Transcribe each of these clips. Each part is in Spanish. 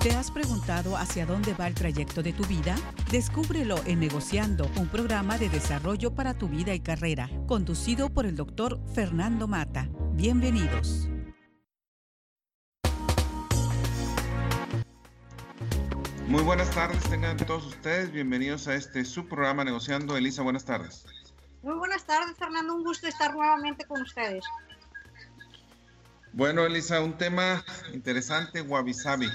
¿Te has preguntado hacia dónde va el trayecto de tu vida? Descúbrelo en Negociando, un programa de desarrollo para tu vida y carrera, conducido por el doctor Fernando Mata. Bienvenidos. Muy buenas tardes, tengan todos ustedes bienvenidos a este su programa Negociando. Elisa, buenas tardes. Muy buenas tardes, Fernando. Un gusto estar nuevamente con ustedes. Bueno, Elisa, un tema interesante, Wabi Sabi.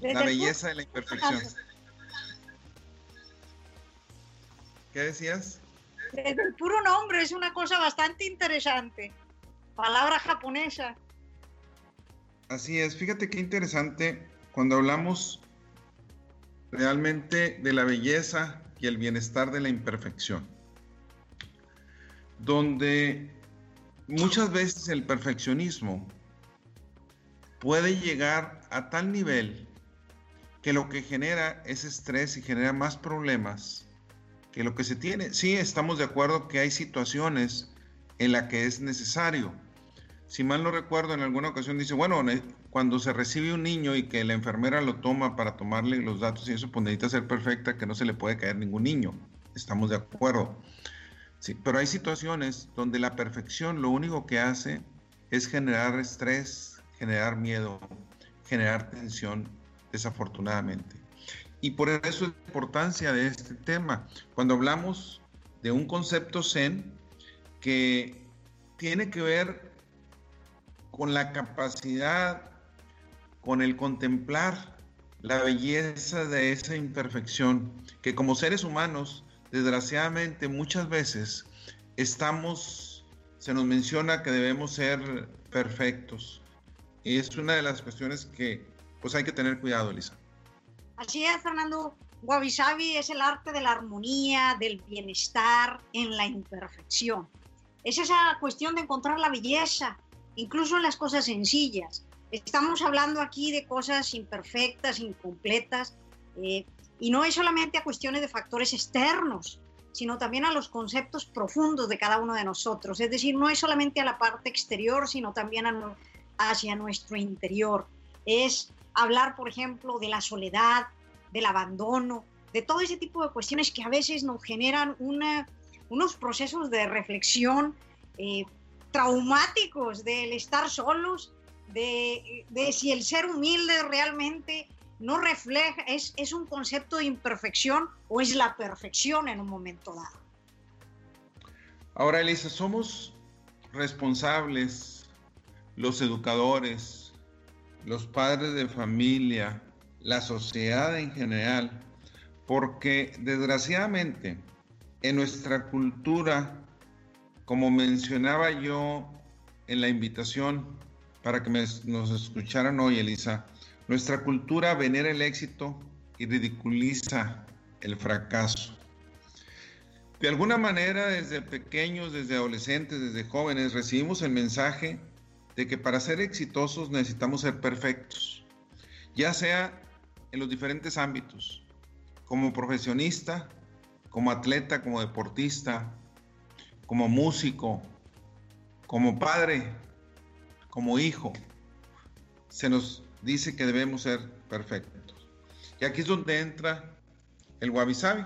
La belleza de la imperfección. ¿Qué decías? Desde el puro nombre es una cosa bastante interesante. Palabra japonesa. Así es, fíjate qué interesante cuando hablamos realmente de la belleza y el bienestar de la imperfección, donde muchas veces el perfeccionismo puede llegar a tal nivel que lo que genera es estrés y genera más problemas que lo que se tiene. Sí, estamos de acuerdo que hay situaciones en las que es necesario. Si mal no recuerdo, en alguna ocasión dice, bueno, cuando se recibe un niño y que la enfermera lo toma para tomarle los datos y eso, pues necesita ser perfecta, que no se le puede caer ningún niño. Estamos de acuerdo. Sí, pero hay situaciones donde la perfección lo único que hace es generar estrés, generar miedo, generar tensión, desafortunadamente. Y por eso la importancia de este tema. Cuando hablamos de un concepto zen que tiene que ver con la capacidad, con el contemplar la belleza de esa imperfección, que como seres humanos, desgraciadamente muchas veces estamos, se nos menciona que debemos ser perfectos, y es una de las cuestiones que pues hay que tener cuidado, Elisa. Así es, Fernando. Wabi es el arte de la armonía, del bienestar en la imperfección. Es esa cuestión de encontrar la belleza, incluso en las cosas sencillas. Estamos hablando aquí de cosas imperfectas, incompletas, eh, y no es solamente a cuestiones de factores externos, sino también a los conceptos profundos de cada uno de nosotros. Es decir, no es solamente a la parte exterior, sino también a, hacia nuestro interior. Es hablar, por ejemplo, de la soledad, del abandono, de todo ese tipo de cuestiones que a veces nos generan unos procesos de reflexión eh, traumáticos del estar solos, de, si el ser humilde realmente no refleja, es, es un concepto de imperfección o es la perfección en un momento dado. Ahora, Elisa, somos responsables los educadores, los padres de familia, la sociedad en general, porque desgraciadamente en nuestra cultura, como mencionaba yo en la invitación para que nos escucharan hoy, Elisa, nuestra cultura venera el éxito y ridiculiza el fracaso. De alguna manera, desde pequeños, desde adolescentes, desde jóvenes, recibimos el mensaje de que para ser exitosos necesitamos ser perfectos, ya sea en los diferentes ámbitos, como profesionista, como atleta, como deportista, como músico, como padre, como hijo. Se nos dice que debemos ser perfectos. Y aquí es donde entra el wabi sabi.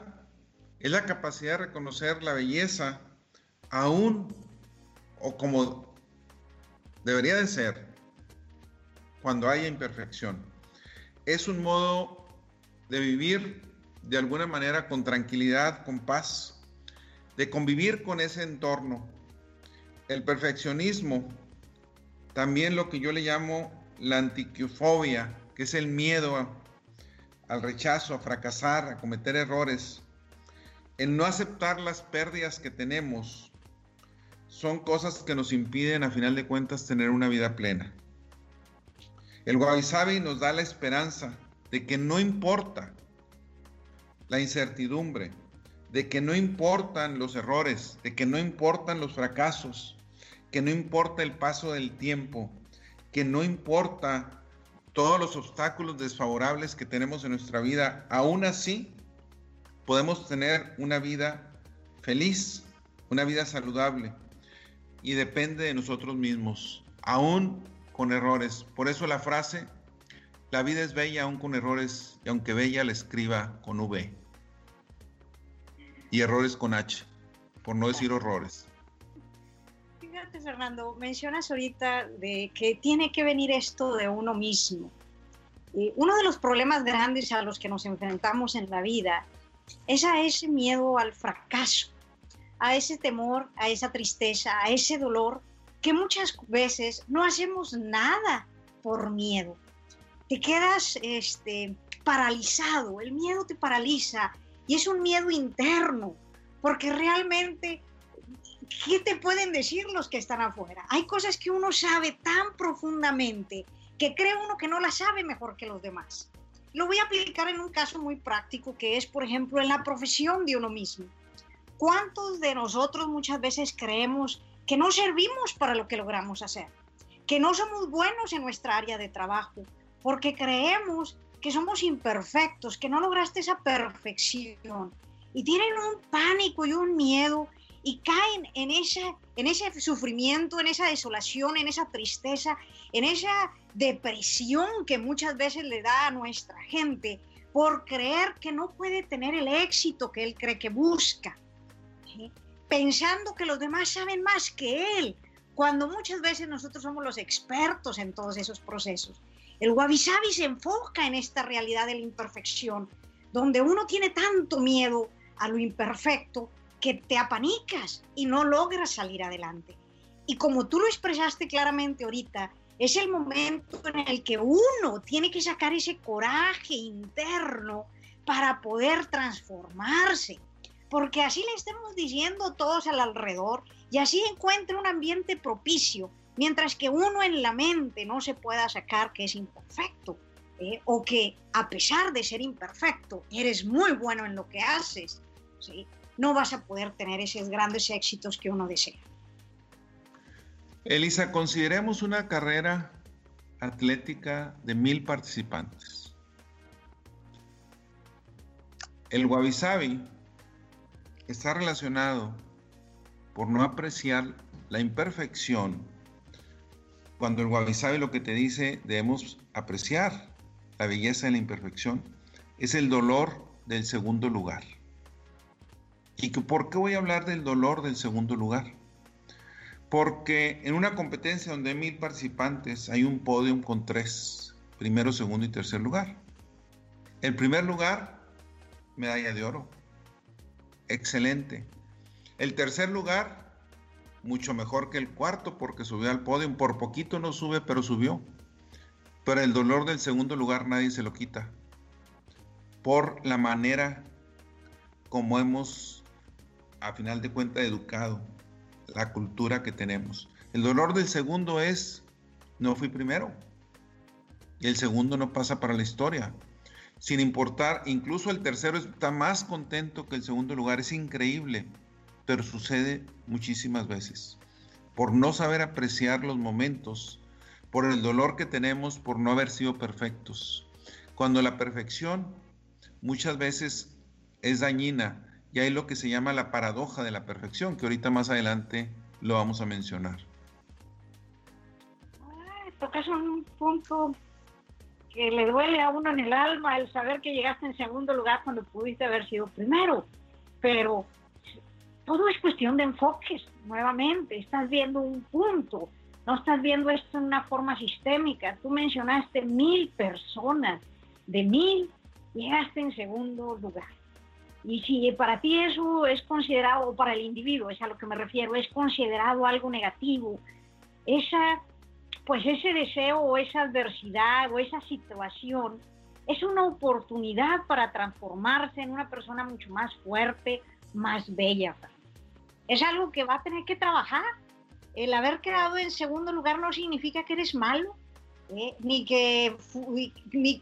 Es la capacidad de reconocer la belleza aún o como debería de ser cuando haya imperfección. Es un modo de vivir de alguna manera con tranquilidad, con paz, de convivir con ese entorno. El perfeccionismo, también lo que yo le llamo la antiquiofobia, que es el miedo al rechazo, a fracasar, a cometer errores, el no aceptar las pérdidas que tenemos, son cosas que nos impiden a final de cuentas tener una vida plena. El Wabi nos da la esperanza de que no importa la incertidumbre, de que no importan los errores, de que no importan los fracasos, que no importa el paso del tiempo, que no importa todos los obstáculos desfavorables que tenemos en nuestra vida, aún así podemos tener una vida feliz, una vida saludable, y depende de nosotros mismos, aún con errores. Por eso la frase, La vida es bella aún con errores y aunque bella la escriba con V. Y errores con H, por no decir horrores. Fíjate, Fernando, mencionas ahorita de que tiene que venir esto de uno mismo. Y uno de los problemas grandes a los que nos enfrentamos en la vida es a ese miedo al fracaso, a ese temor, a esa tristeza, a ese dolor, que muchas veces no hacemos nada por miedo te quedas este, paralizado, el miedo te paraliza y es un miedo interno, porque realmente, ¿qué te pueden decir los que están afuera? Hay cosas que uno sabe tan profundamente que cree uno que no las sabe mejor que los demás. Lo voy a aplicar en un caso muy práctico que es, por ejemplo, en la profesión de uno mismo. ¿Cuántos de nosotros muchas veces creemos que no servimos para lo que logramos hacer? Que no somos buenos en nuestra área de trabajo, porque creemos que somos imperfectos, que no lograste esa perfección. Y tienen un pánico y un miedo y caen en, esa, en ese sufrimiento, en esa desolación, en esa tristeza, en esa depresión que muchas veces le da a nuestra gente por creer que no puede tener el éxito que él cree que busca, pensando que los demás saben más que él, cuando muchas veces nosotros somos los expertos en todos esos procesos. El wabi sabi se enfoca en esta realidad de la imperfección, donde uno tiene tanto miedo a lo imperfecto que te apanicas y no logras salir adelante. Y como tú lo expresaste claramente ahorita, es el momento en el que uno tiene que sacar ese coraje interno para poder transformarse. Porque así le estemos diciendo todos al alrededor y así encuentre un ambiente propicio Mientras que uno en la mente no se pueda sacar que es imperfecto, ¿eh? o que a pesar de ser imperfecto, eres muy bueno en lo que haces, ¿sí? no vas a poder tener esos grandes éxitos que uno desea. Elisa, consideremos una carrera atlética de mil participantes. El wabi está relacionado por no apreciar la imperfección cuando el Wabi Sabi lo que te dice, debemos apreciar la belleza de la imperfección, es el dolor del segundo lugar. ¿Y por qué voy a hablar del dolor del segundo lugar? Porque en una competencia donde hay mil participantes hay un podium con tres, primero, segundo y tercer lugar. El primer lugar, medalla de oro. Excelente. El tercer lugar, mucho mejor que el cuarto porque subió al podio. Por poquito no sube, pero subió. Pero el dolor del segundo lugar nadie se lo quita. Por la manera como hemos, a final de cuentas, educado, la cultura que tenemos. El dolor del segundo es, no fui primero. Y el segundo no pasa para la historia. Sin importar, incluso el tercero está más contento que el segundo lugar. Es increíble pero sucede muchísimas veces. Por no saber apreciar los momentos, por el dolor que tenemos por no haber sido perfectos. Cuando la perfección muchas veces es dañina y hay lo que se llama la paradoja de la perfección, que ahorita más adelante lo vamos a mencionar. tocas un punto que le duele a uno en el alma el saber que llegaste en segundo lugar cuando pudiste haber sido primero, pero todo es cuestión de enfoques, nuevamente, estás viendo un punto, no estás viendo esto en una forma sistémica. Tú mencionaste mil personas, de mil llegaste en segundo lugar. Y si para ti eso es considerado, o para el individuo, es a lo que me refiero, es considerado algo negativo, esa, pues ese deseo o esa adversidad o esa situación es una oportunidad para transformarse en una persona mucho más fuerte, más bella es algo que va a tener que trabajar. El haber quedado en segundo lugar no significa que eres malo, ¿eh? ni que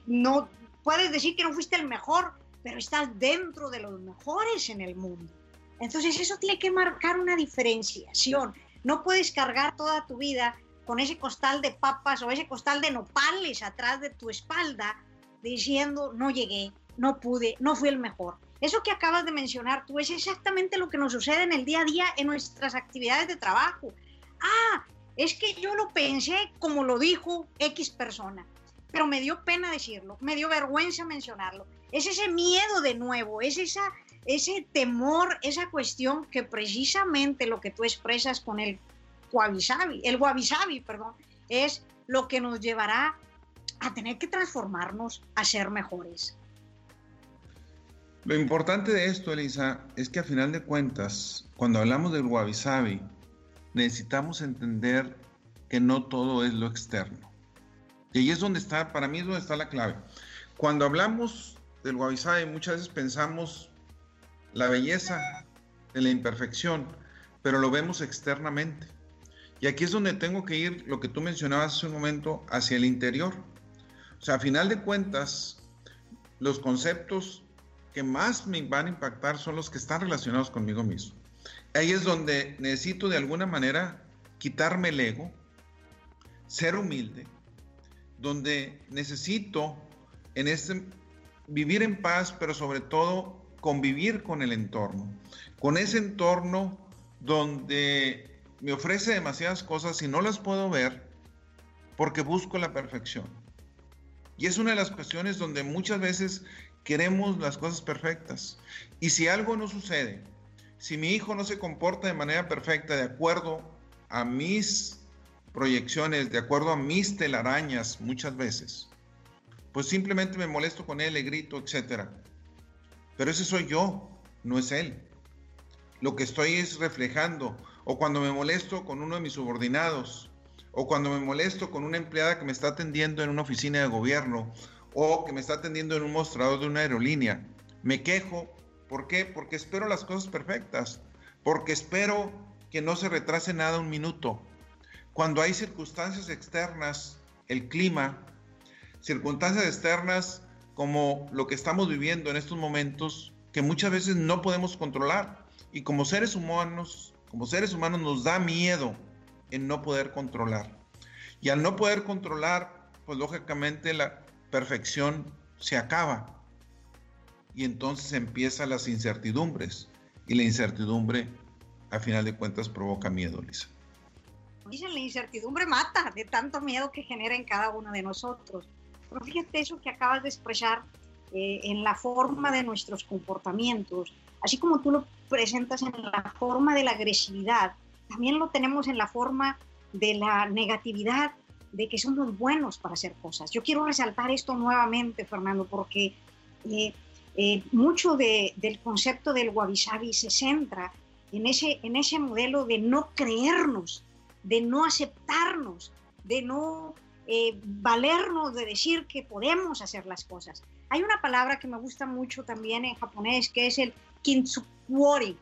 no puedes decir que no fuiste el mejor, pero estás dentro de los mejores en el mundo. Entonces eso tiene que marcar una diferenciación. No puedes cargar toda tu vida con ese costal de papas o ese costal de nopales atrás de tu espalda diciendo no llegué, no pude, no fui el mejor. Eso que acabas de mencionar tú es exactamente lo que nos sucede en el día a día en nuestras actividades de trabajo. Ah, es que yo lo pensé como lo dijo X persona. pero me dio pena decirlo, me dio vergüenza mencionarlo. Es ese miedo de nuevo, es esa, ese temor, esa cuestión que precisamente lo que tú expresas con el el guavisabi, perdón, es lo que nos llevará a tener que transformarnos a ser mejores. Lo importante de esto, Elisa, es que a final de cuentas, cuando hablamos del wabi necesitamos entender que no todo es lo externo. Y ahí es donde está, para mí es donde está la clave. Cuando hablamos del wabi muchas veces pensamos la belleza de la imperfección, pero lo vemos externamente. Y aquí es donde tengo que ir, lo que tú mencionabas hace un momento, hacia el interior. O sea, a final de cuentas, los conceptos que más me van a impactar son los que están relacionados conmigo mismo. Ahí es donde necesito de alguna manera quitarme el ego, ser humilde, donde necesito en este vivir en paz, pero sobre todo convivir con el entorno, con ese entorno donde me ofrece demasiadas cosas y no las puedo ver porque busco la perfección. Y es una de las cuestiones donde muchas veces queremos las cosas perfectas. Y si algo no sucede, si mi hijo no se comporta de manera perfecta, de acuerdo a mis proyecciones, de acuerdo a mis telarañas muchas veces, pues simplemente me molesto con él, le grito, etc. Pero ese soy yo, no es él. Lo que estoy es reflejando. O cuando me molesto con uno de mis subordinados, o cuando me molesto con una empleada que me está atendiendo en una oficina de gobierno, o que me está atendiendo en un mostrador de una aerolínea. Me quejo, ¿por qué? Porque espero las cosas perfectas, porque espero que no se retrase nada un minuto. Cuando hay circunstancias externas, el clima, circunstancias externas como lo que estamos viviendo en estos momentos, que muchas veces no podemos controlar. Y como seres humanos, como seres humanos nos da miedo en no poder controlar. Y al no poder controlar, pues lógicamente la, perfección se acaba y entonces empiezan las incertidumbres y la incertidumbre a final de cuentas provoca miedo, Lisa. Dicen, la incertidumbre mata de tanto miedo que genera en cada uno de nosotros. Pero fíjate eso que acabas de expresar eh, en la forma de nuestros comportamientos, así como tú lo presentas en la forma de la agresividad, también lo tenemos en la forma de la negatividad de que somos buenos para hacer cosas. Yo quiero resaltar esto nuevamente, Fernando, porque eh, eh, mucho del concepto del wabi se centra en ese, en ese modelo de no creernos, de no aceptarnos, de no eh, valernos de decir que podemos hacer las cosas. Hay una palabra que me gusta mucho también en japonés que es el kintsukuori.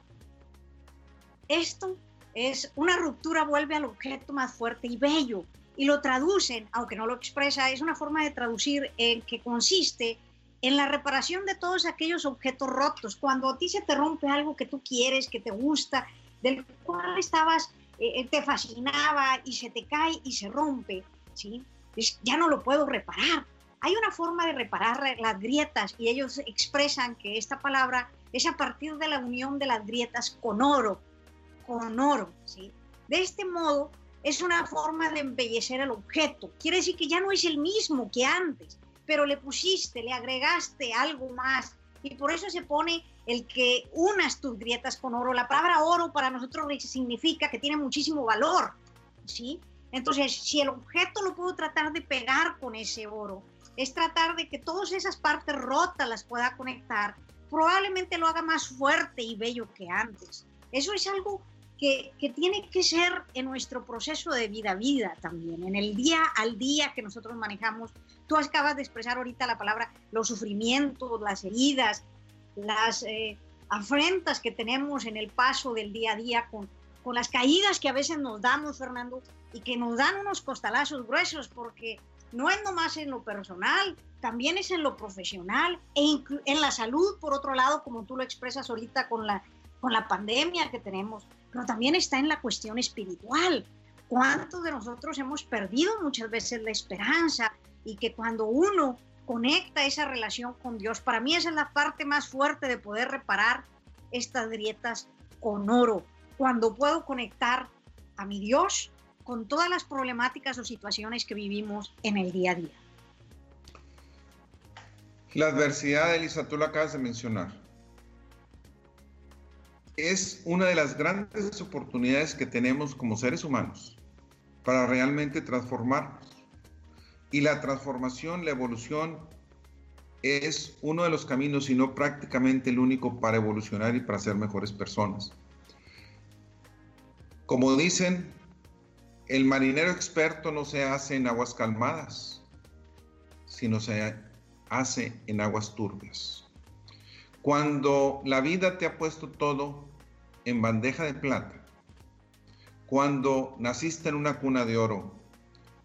Esto es una ruptura vuelve al objeto más fuerte y bello y lo traducen, aunque no lo expresa, es una forma de traducir en que consiste en la reparación de todos aquellos objetos rotos. Cuando a ti se te rompe algo que tú quieres, que te gusta, del cual estabas, eh, eh, te fascinaba y se te cae y se rompe, ¿sí? ya no lo puedo reparar. Hay una forma de reparar las grietas y ellos expresan que esta palabra es a partir de la unión de las grietas con oro, con oro, ¿sí? De este modo, es una forma de embellecer el objeto. Quiere decir que ya no es el mismo que antes, pero le pusiste, le agregaste algo más. Y por eso se pone el que unas tus grietas con oro. La palabra oro para nosotros significa que tiene muchísimo valor, ¿sí? Entonces, si el objeto lo puedo tratar de pegar con ese oro, es tratar de que todas esas partes rotas las pueda conectar, probablemente lo haga más fuerte y bello que antes. Eso es algo que, tiene que ser en nuestro proceso de vida a vida también, en el día al día que nosotros manejamos. Tú acabas de expresar ahorita la palabra los sufrimientos, las heridas, las eh, afrentas que tenemos en el paso del día a día con, con las caídas que a veces nos damos, Fernando, y que nos dan unos costalazos gruesos porque no es nomás en lo personal, también es en lo profesional e en la salud, por otro lado, como tú lo expresas ahorita con la, con la pandemia que tenemos pero también está en la cuestión espiritual. ¿Cuántos de nosotros hemos perdido muchas veces la esperanza y que cuando uno conecta esa relación con Dios, para mí esa es la parte más fuerte de poder reparar estas grietas con oro, cuando puedo conectar a mi Dios con todas las problemáticas o situaciones que vivimos en el día a día. La adversidad, Elisa, tú lo acabas de mencionar. Es una de las grandes oportunidades que tenemos como seres humanos para realmente transformarnos. Y la transformación, la evolución, es uno de los caminos, y no prácticamente el único para evolucionar y para ser mejores personas. Como dicen, el marinero experto no se hace en aguas calmadas, sino se hace en aguas turbias. Cuando la vida te ha puesto todo en bandeja de plata, cuando naciste en una cuna de oro,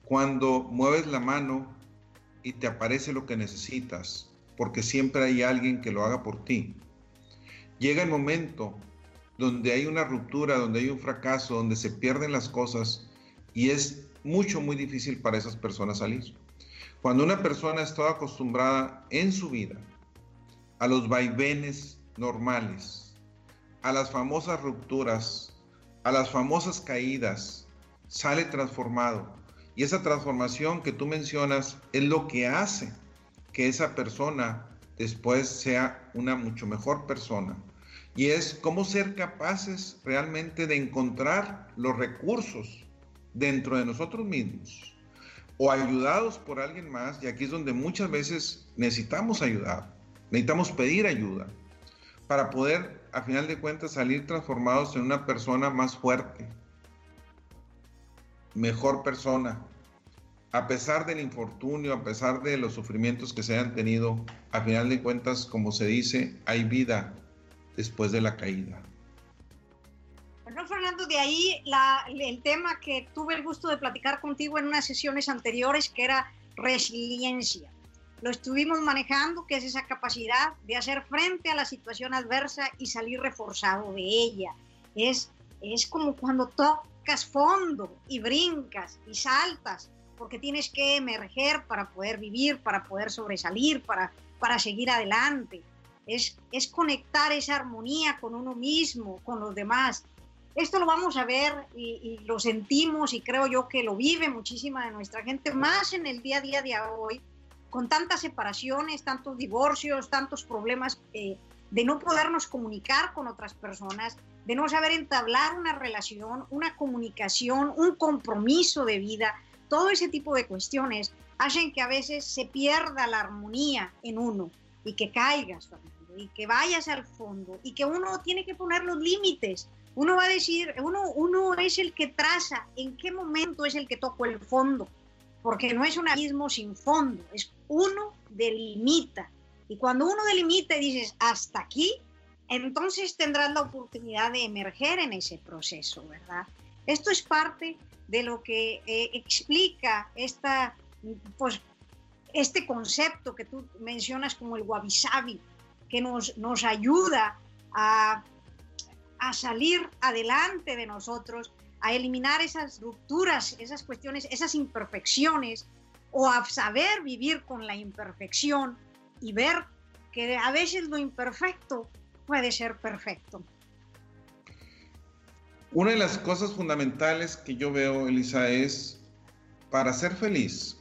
cuando mueves la mano y te aparece lo que necesitas, porque siempre hay alguien que lo haga por ti. Llega el momento donde hay una ruptura, donde hay un fracaso, donde se pierden las cosas y es mucho, muy difícil para esas personas salir. Cuando una persona está acostumbrada en su vida a los vaivenes normales, a las famosas rupturas, a las famosas caídas, sale transformado. Y esa transformación que tú mencionas es lo que hace que esa persona después sea una mucho mejor persona. Y es cómo ser capaces realmente de encontrar los recursos dentro de nosotros mismos o ayudados por alguien más, y aquí es donde muchas veces necesitamos ayudar, necesitamos pedir ayuda para poder, a final de cuentas, salir transformados en una persona más fuerte, mejor persona. A pesar del infortunio, a pesar de los sufrimientos que se hayan tenido, a final de cuentas, como se dice, hay vida después de la caída. Bueno, Fernando, de ahí el tema que tuve el gusto de platicar contigo en unas sesiones anteriores, que era resiliencia. Lo estuvimos manejando, que es esa capacidad de hacer frente a la situación adversa y salir reforzado de ella. Es, es como cuando tocas fondo y brincas y saltas, porque tienes que emerger para poder vivir, para poder sobresalir, para, para seguir adelante. Es, es conectar esa armonía con uno mismo, con los demás, esto lo vamos a ver y, lo sentimos y creo yo que lo vive muchísima de nuestra gente, más en el día a día de hoy, con tantas separaciones, tantos divorcios, tantos problemas eh, de no podernos comunicar con otras personas, de no saber entablar una relación, una comunicación, un compromiso de vida, todo ese tipo de cuestiones hacen que a veces se pierda la armonía en uno y que caigas, y que vayas al fondo y que uno tiene que poner los límites uno va a decir, uno, uno es el que traza en qué momento es el que tocó el fondo, porque no es un abismo sin fondo, es uno delimita. Y cuando uno delimita y dices, hasta aquí, entonces tendrás la oportunidad de emerger en ese proceso, ¿verdad? Esto es parte de lo que eh, explica esta, pues, este concepto que tú mencionas como el wabi sabi, que nos, nos ayuda a a salir adelante de nosotros, a eliminar esas rupturas, esas cuestiones, esas imperfecciones, o a saber vivir con la imperfección y ver que a veces lo imperfecto puede ser perfecto. Una de las cosas fundamentales que yo veo, Elisa, es para ser feliz,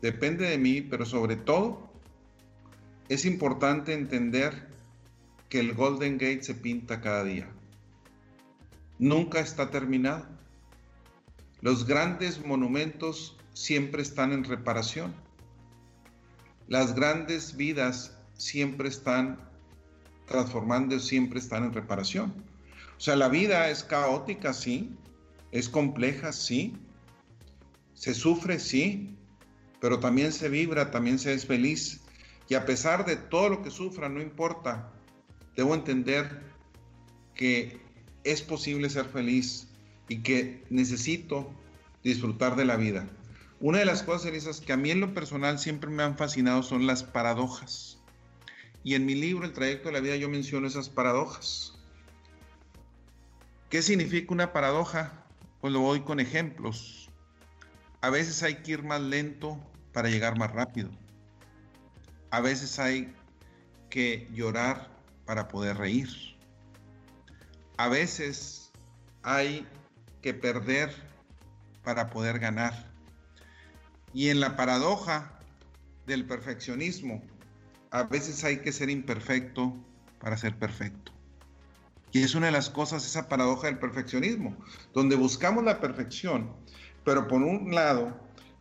depende de mí, pero sobre todo es importante entender que el Golden Gate se pinta cada día. Nunca está terminado. Los grandes monumentos siempre están en reparación. Las grandes vidas siempre están transformando, siempre están en reparación. O sea, la vida es caótica, sí, es compleja, sí, se sufre, sí, pero también se vibra, también se es feliz. Y a pesar de todo lo que sufra, no importa, debo entender que es posible ser feliz y que necesito disfrutar de la vida. Una de las cosas, Elisa, que a mí en lo personal siempre me han fascinado son las paradojas. Y en mi libro, El trayecto de la vida, yo menciono esas paradojas. ¿Qué significa una paradoja? Pues lo voy con ejemplos. A veces hay que ir más lento para llegar más rápido. A veces hay que llorar para poder reír. A veces hay que perder para poder ganar. Y en la paradoja del perfeccionismo, a veces hay que ser imperfecto para ser perfecto. Y es una de las cosas, esa paradoja del perfeccionismo, donde buscamos la perfección, pero por un lado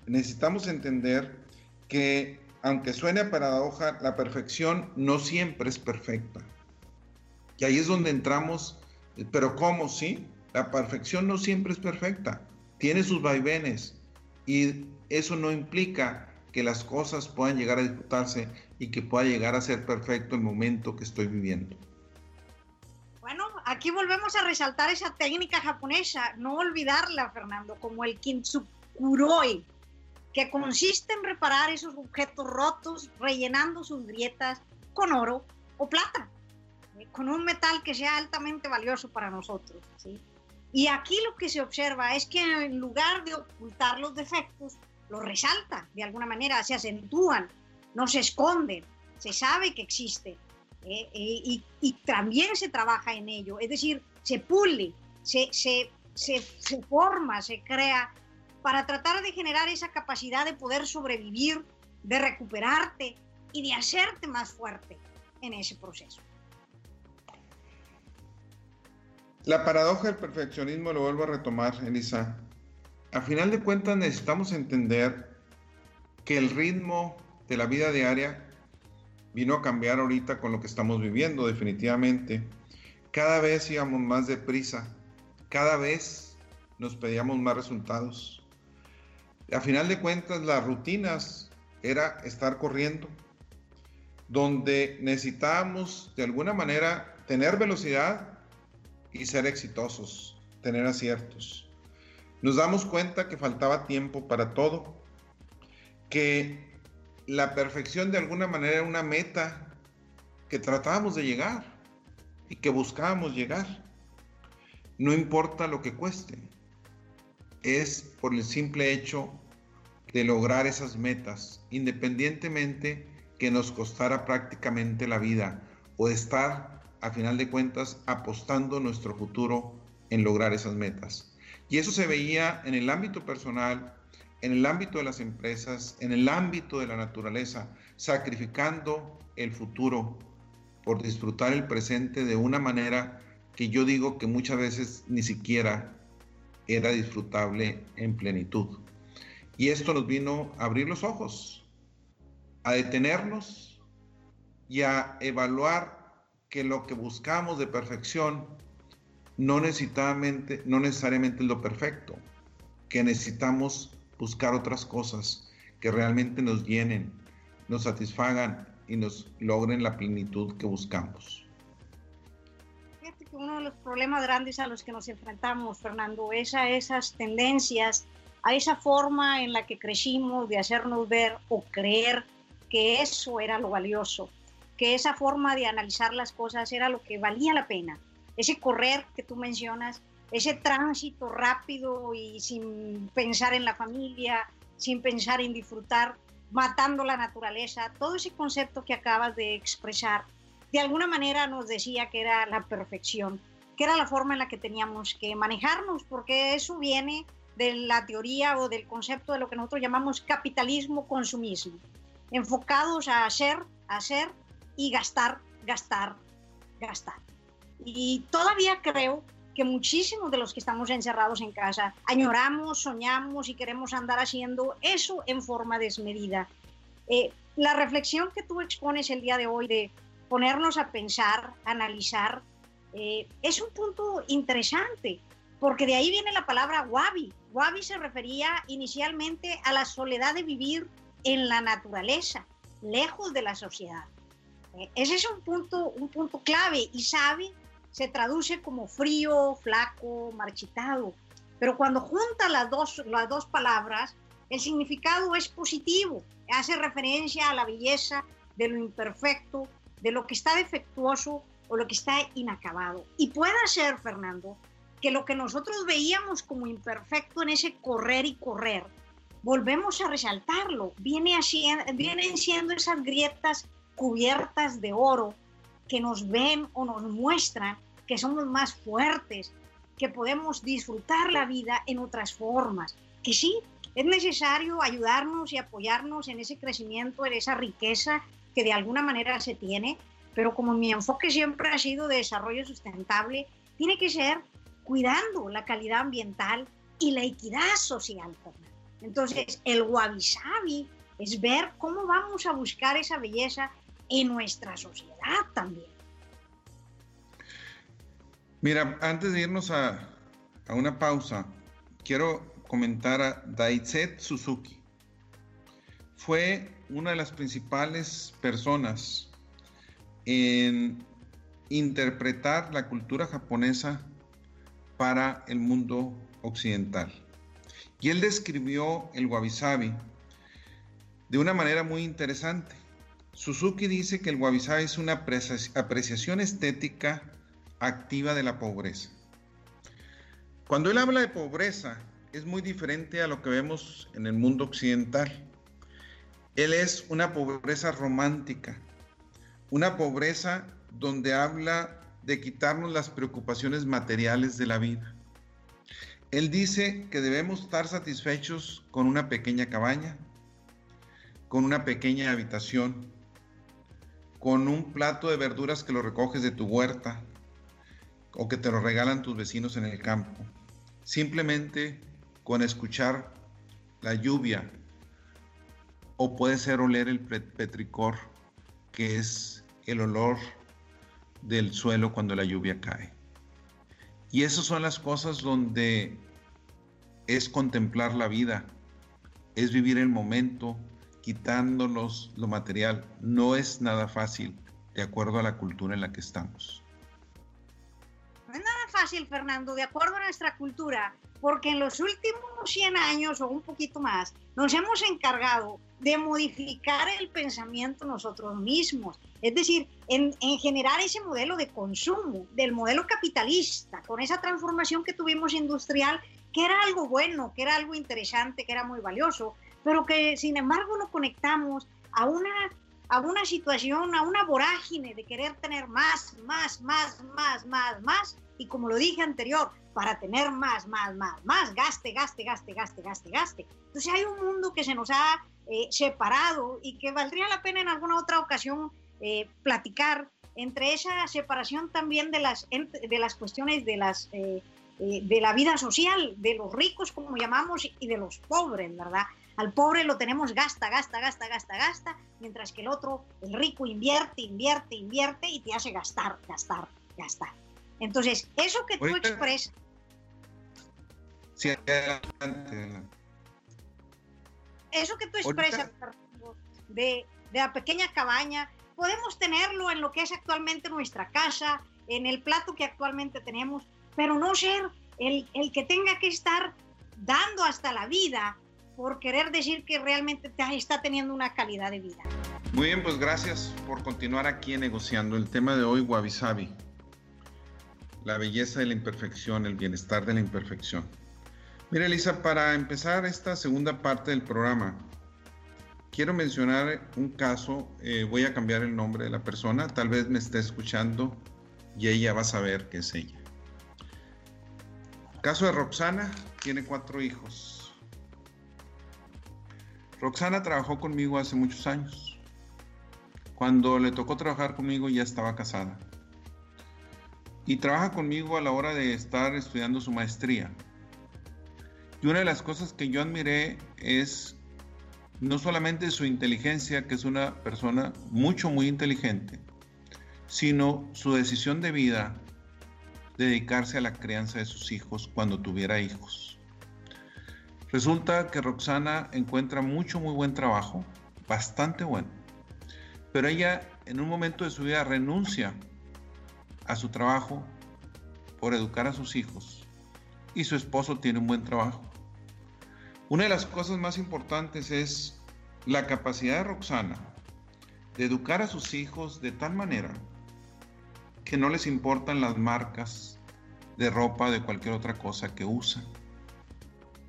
necesitamos entender que, aunque suene paradoja, la perfección no siempre es perfecta. Ahí es donde entramos, pero ¿cómo? Sí, la perfección no siempre es perfecta, tiene sus vaivenes y eso no implica que las cosas puedan llegar a disfrutarse y que pueda llegar a ser perfecto el momento que estoy viviendo. Bueno, aquí volvemos a resaltar esa técnica japonesa, no olvidarla, Fernando, como el kintsukuroi, que consiste en reparar esos objetos rotos rellenando sus grietas con oro o plata, con un metal que sea altamente valioso para nosotros. Y aquí lo que se observa es que en lugar de ocultar los defectos, los resalta de alguna manera, se acentúan, no se esconden, se sabe que existe eh, eh, y, también se trabaja en ello, es decir, se pule, se, se, se, se forma, se crea para tratar de generar esa capacidad de poder sobrevivir, de recuperarte y de hacerte más fuerte en ese proceso. La paradoja del perfeccionismo lo vuelvo a retomar, Elisa, a final de cuentas necesitamos entender que el ritmo de la vida diaria vino a cambiar ahorita con lo que estamos viviendo definitivamente. Cada vez íbamos más deprisa, cada vez nos pedíamos más resultados. A final de cuentas las rutinas era estar corriendo, donde necesitábamos de alguna manera tener velocidad y ser exitosos, tener aciertos. Nos damos cuenta que faltaba tiempo para todo, que la perfección de alguna manera era una meta que tratábamos de llegar y que buscábamos llegar. No importa lo que cueste, es por el simple hecho de lograr esas metas, independientemente que nos costara prácticamente la vida o estar, a final de cuentas, apostando nuestro futuro en lograr esas metas. Y eso se veía en el ámbito personal, en el ámbito de las empresas, en el ámbito de la naturaleza, sacrificando el futuro por disfrutar el presente de una manera que yo digo que muchas veces ni siquiera era disfrutable en plenitud. Y esto nos vino a abrir los ojos, a detenernos y a evaluar que lo que buscamos de perfección no necesariamente, no necesariamente es lo perfecto, que necesitamos buscar otras cosas que realmente nos llenen, nos satisfagan y nos logren la plenitud que buscamos. Fíjate que uno de los problemas grandes a los que nos enfrentamos, Fernando, es a esas tendencias, a esa forma en la que crecimos de hacernos ver o creer que eso era lo valioso, que esa forma de analizar las cosas era lo que valía la pena. Ese correr que tú mencionas, ese tránsito rápido y sin pensar en la familia, sin pensar en disfrutar, matando la naturaleza, todo ese concepto que acabas de expresar, de alguna manera nos decía que era la perfección, que era la forma en la que teníamos que manejarnos, porque eso viene de la teoría o del concepto de lo que nosotros llamamos capitalismo-consumismo, enfocados a hacer, hacer y gastar, gastar, gastar. Y todavía creo que muchísimos de los que estamos encerrados en casa añoramos, soñamos y queremos andar haciendo eso en forma desmedida. Eh, la reflexión que tú expones el día de hoy de ponernos a pensar, analizar, eh, es un punto interesante, porque de ahí viene la palabra wabi. Wabi se refería inicialmente a la soledad de vivir en la naturaleza, lejos de la sociedad. Eh, ese es un punto, un punto clave y sabe se traduce como frío, flaco, marchitado. Pero cuando junta las dos, las dos palabras, el significado es positivo, hace referencia a la belleza de lo imperfecto, de lo que está defectuoso o lo que está inacabado. Y puede ser, Fernando, que lo que nosotros veíamos como imperfecto en ese correr y correr, volvemos a resaltarlo. Viene vienen siendo esas grietas cubiertas de oro que nos ven o nos muestran que somos más fuertes, que podemos disfrutar la vida en otras formas, que sí, es necesario ayudarnos y apoyarnos en ese crecimiento, en esa riqueza que de alguna manera se tiene, pero como mi enfoque siempre ha sido de desarrollo sustentable, tiene que ser cuidando la calidad ambiental y la equidad social. Entonces, el wabi es ver cómo vamos a buscar esa belleza en nuestra sociedad también. Mira, antes de irnos a, a una pausa, quiero comentar a Daitset Suzuki. Fue una de las principales personas en interpretar la cultura japonesa para el mundo occidental. Y él describió el wabi-sabi de una manera muy interesante. Suzuki dice que el wabi-sabi es una apreciación estética activa de la pobreza. Cuando él habla de pobreza, es muy diferente a lo que vemos en el mundo occidental. Él es una pobreza romántica, una pobreza donde habla de quitarnos las preocupaciones materiales de la vida. Él dice que debemos estar satisfechos con una pequeña cabaña, con una pequeña habitación, con un plato de verduras que lo recoges de tu huerta o que te lo regalan tus vecinos en el campo. Simplemente con escuchar la lluvia o puede ser oler el petricor, que es el olor del suelo cuando la lluvia cae. Y esas son las cosas donde es contemplar la vida, es vivir el momento, quitándonos lo material. No es nada fácil de acuerdo a la cultura en la que estamos. No es nada fácil, Fernando, de acuerdo a nuestra cultura, porque en los últimos 100 años o un poquito más nos hemos encargado de modificar el pensamiento nosotros mismos, es decir, en, generar ese modelo de consumo, del modelo capitalista, con esa transformación que tuvimos industrial, que era algo bueno, que era algo interesante, que era muy valioso, pero que sin embargo lo conectamos a una, a una situación, a una vorágine de querer tener más, más, más, más, más, más, y como lo dije anterior, para tener más, más, más, más, gaste, gaste, gaste, gaste, gaste, gaste. Entonces hay un mundo que se nos ha eh, separado y que valdría la pena en alguna otra ocasión eh, platicar entre esa separación también de las, de las cuestiones de, las, eh, de la vida social, de los ricos, como llamamos, y de los pobres, ¿verdad? Al pobre lo tenemos gasta, gasta, gasta, gasta, gasta, mientras que el otro, el rico, invierte, invierte, invierte y te hace gastar, gastar, gastar. Entonces, eso que tú expresas eso que tú expresas de, de la pequeña cabaña, podemos tenerlo en lo que es actualmente nuestra casa, en el plato que actualmente tenemos, pero no ser el, el, que tenga que estar dando hasta la vida por querer decir que realmente está teniendo una calidad de vida. Muy bien, pues gracias por continuar aquí negociando el tema de hoy, Wabi Sabi. La belleza de la imperfección, el bienestar de la imperfección. Mira, Elisa, para empezar esta segunda parte del programa, quiero mencionar un caso, eh, voy a cambiar el nombre de la persona, tal vez me esté escuchando y ella va a saber que es ella. Caso de Roxana, tiene cuatro hijos. Roxana trabajó conmigo hace muchos años. Cuando le tocó trabajar conmigo ya estaba casada. Y trabaja conmigo a la hora de estar estudiando su maestría. Y una de las cosas que yo admiré es no solamente su inteligencia, que es una persona mucho, muy inteligente, sino su decisión de vida dedicarse a la crianza de sus hijos cuando tuviera hijos. Resulta que Roxana encuentra mucho, muy buen trabajo, bastante bueno, pero ella en un momento de su vida renuncia a su trabajo por educar a sus hijos y su esposo tiene un buen trabajo. Una de las cosas más importantes es la capacidad de Roxana de educar a sus hijos de tal manera que no les importan las marcas de ropa de cualquier otra cosa que usan,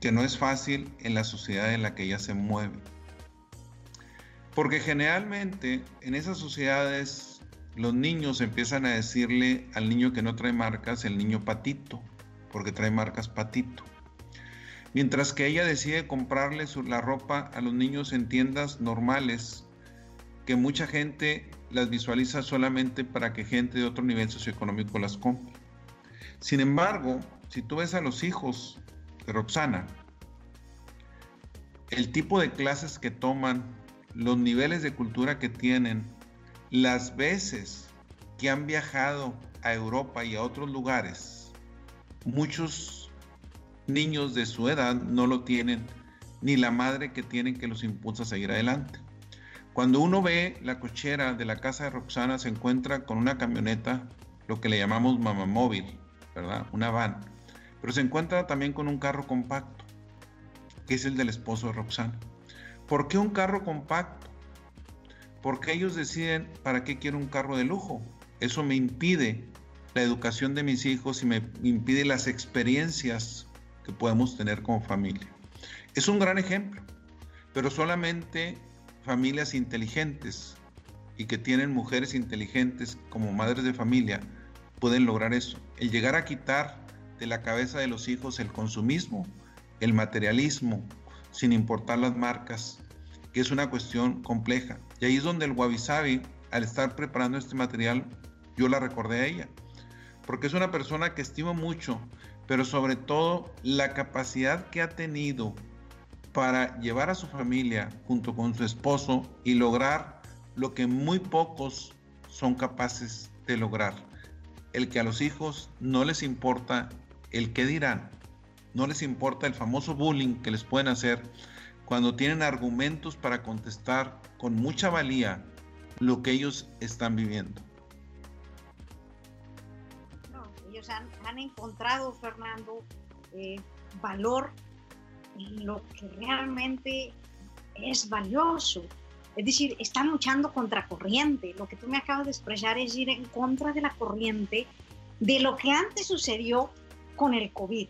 que no es fácil en la sociedad en la que ella se mueve. Porque generalmente en esas sociedades los niños empiezan a decirle al niño que no trae marcas el niño patito, porque trae marcas patito. Mientras que ella decide comprarle la ropa a los niños en tiendas normales, que mucha gente las visualiza solamente para que gente de otro nivel socioeconómico las compre. Sin embargo, si tú ves a los hijos Roxana, el tipo de clases que toman, los niveles de cultura que tienen, las veces que han viajado a Europa y a otros lugares, muchos niños de su edad no lo tienen, ni la madre que tienen que los impulsa a seguir adelante. Cuando uno ve la cochera de la casa de Roxana, se encuentra con una camioneta, lo que le llamamos mamamóvil, ¿verdad? Una van. Pero se encuentra también con un carro compacto, que es el del esposo de Roxana. ¿Por qué un carro compacto? Porque ellos deciden, ¿para qué quiero un carro de lujo? Eso me impide la educación de mis hijos y me impide las experiencias que podemos tener como familia. Es un gran ejemplo, pero solamente familias inteligentes y que tienen mujeres inteligentes como madres de familia pueden lograr eso. El llegar a quitar de la cabeza de los hijos el consumismo, el materialismo, sin importar las marcas, que es una cuestión compleja. Y ahí es donde el Wabi al estar preparando este material, yo la recordé a ella, porque es una persona que estimo mucho, pero sobre todo la capacidad que ha tenido para llevar a su familia junto con su esposo y lograr lo que muy pocos son capaces de lograr. El que a los hijos no les importa el qué dirán, no les importa el famoso bullying que les pueden hacer cuando tienen argumentos para contestar con mucha valía lo que ellos están viviendo. ellos han, encontrado, Fernando, eh, valor lo que realmente es valioso. Es decir, están luchando contra corriente. Lo que tú me acabas de expresar es ir en contra de la corriente de lo que antes sucedió con el COVID.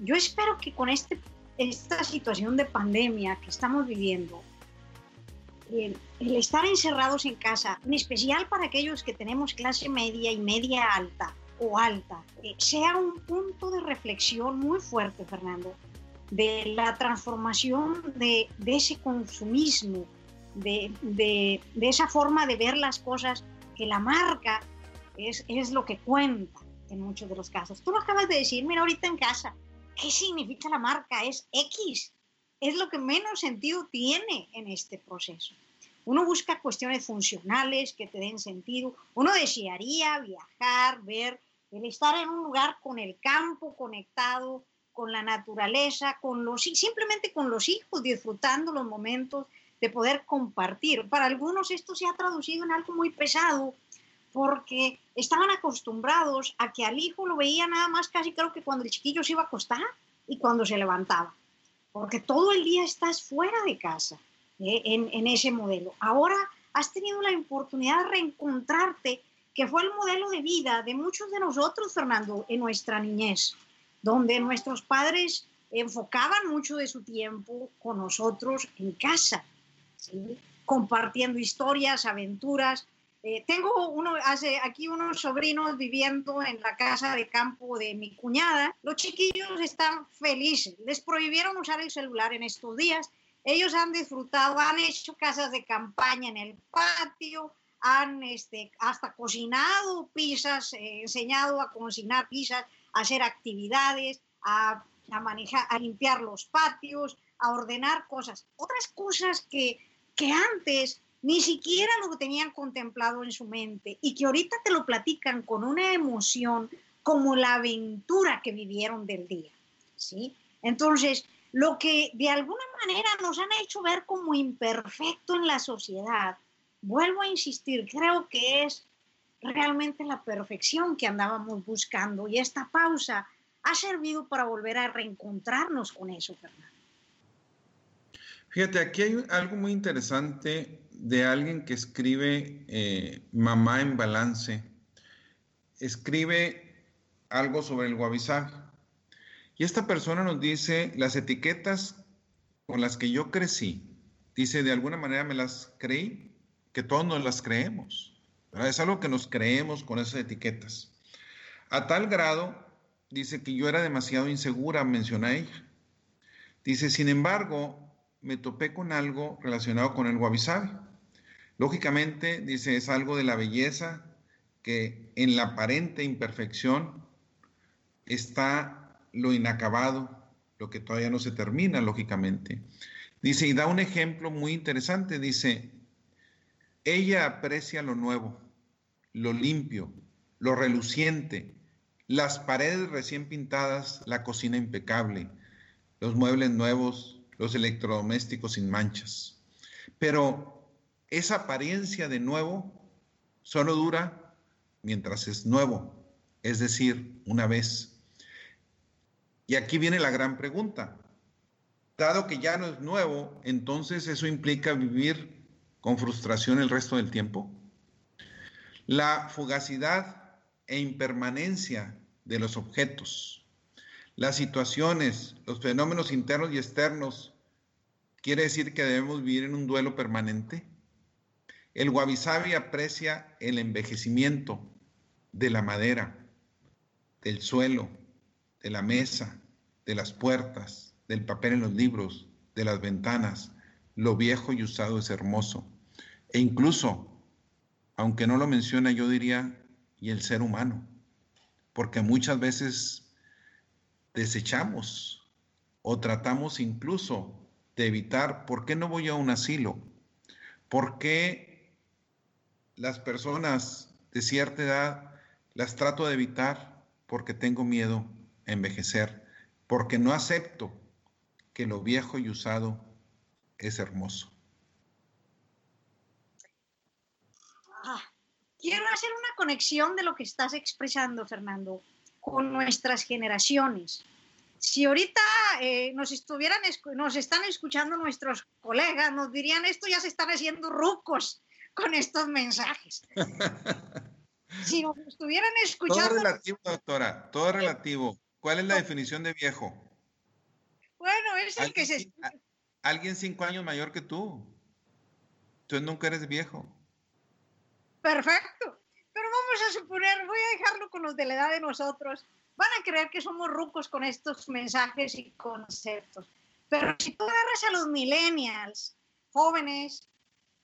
Yo espero que con este, esta situación de pandemia que estamos viviendo, el, estar encerrados en casa, en especial para aquellos que tenemos clase media y media alta o alta, eh, sea un punto de reflexión muy fuerte, Fernando, de la transformación de, ese consumismo, de, esa forma de ver las cosas, que la marca es, es lo que cuenta en muchos de los casos. Tú lo acabas de decir, mira ahorita en casa, ¿qué significa la marca? Es X, es lo que menos sentido tiene en este proceso. Uno busca cuestiones funcionales que te den sentido. Uno desearía viajar, ver, el estar en un lugar con el campo conectado, con la naturaleza, con los, simplemente con los hijos, disfrutando los momentos de poder compartir. Para algunos esto se ha traducido en algo muy pesado porque estaban acostumbrados a que al hijo lo veía nada más casi creo que cuando el chiquillo se iba a acostar y cuando se levantaba, porque todo el día estás fuera de casa ¿eh? en, en ese modelo. Ahora has tenido la oportunidad de reencontrarte, que fue el modelo de vida de muchos de nosotros, Fernando, en nuestra niñez donde nuestros padres enfocaban mucho de su tiempo con nosotros en casa, compartiendo historias, aventuras. Eh, tengo uno, hace aquí unos sobrinos viviendo en la casa de campo de mi cuñada. Los chiquillos están felices. Les prohibieron usar el celular en estos días. Ellos han disfrutado, han hecho casas de campaña en el patio, han este, hasta cocinado pizzas, eh, enseñado a cocinar pizzas a hacer actividades, a, manejar, a limpiar los patios, a ordenar cosas. Otras cosas que, que antes ni siquiera lo tenían contemplado en su mente y que ahorita te lo platican con una emoción como la aventura que vivieron del día. ¿sí? Entonces, lo que de alguna manera nos han hecho ver como imperfecto en la sociedad, vuelvo a insistir, creo que es realmente la perfección que andábamos buscando y esta pausa ha servido para volver a reencontrarnos con eso, Fernando. Fíjate, aquí hay algo muy interesante de alguien que escribe eh, Mamá en Balance. Escribe algo sobre el Wabi Y esta persona nos dice, las etiquetas con las que yo crecí, dice, de alguna manera me las creí, que todos nos las creemos. Es algo que nos creemos con esas etiquetas. A tal grado, dice que yo era demasiado insegura, menciona ella. Dice, sin embargo, me topé con algo relacionado con el wabi Lógicamente, dice, es algo de la belleza que en la aparente imperfección está lo inacabado, lo que todavía no se termina, lógicamente. Dice, y da un ejemplo muy interesante, dice, ella aprecia lo nuevo, lo limpio, lo reluciente, las paredes recién pintadas, la cocina impecable, los muebles nuevos, los electrodomésticos sin manchas. Pero esa apariencia de nuevo solo dura mientras es nuevo, es decir, una vez. Y aquí viene la gran pregunta. Dado que ya no es nuevo, entonces eso implica vivir con frustración el resto del tiempo. La fugacidad e impermanencia de los objetos, las situaciones, los fenómenos internos y externos, quiere decir que debemos vivir en un duelo permanente. El wabi aprecia el envejecimiento de la madera, del suelo, de la mesa, de las puertas, del papel en los libros, de las ventanas. Lo viejo y usado es hermoso. E incluso, aunque no lo menciona, yo diría, y el ser humano, porque muchas veces desechamos o tratamos incluso de evitar, ¿por qué no voy a un asilo? ¿Por qué las personas de cierta edad las trato de evitar porque tengo miedo a envejecer? porque no acepto que lo viejo y usado es hermoso. Ah, quiero hacer una conexión de lo que estás expresando, Fernando, con nuestras generaciones. Si ahorita eh, nos estuvieran, nos están escuchando nuestros colegas, nos dirían esto ya se están haciendo rucos con estos mensajes. si nos estuvieran escuchando. Todo relativo, doctora, todo relativo. ¿Cuál es la definición de viejo? Bueno, es el que se... Alguien cinco años mayor que tú. Tú nunca eres viejo. Perfecto. Pero vamos a suponer, voy a dejarlo con los de la edad de nosotros. Van a creer que somos rucos con estos mensajes y conceptos. Pero si tú agarras a los millennials, jóvenes,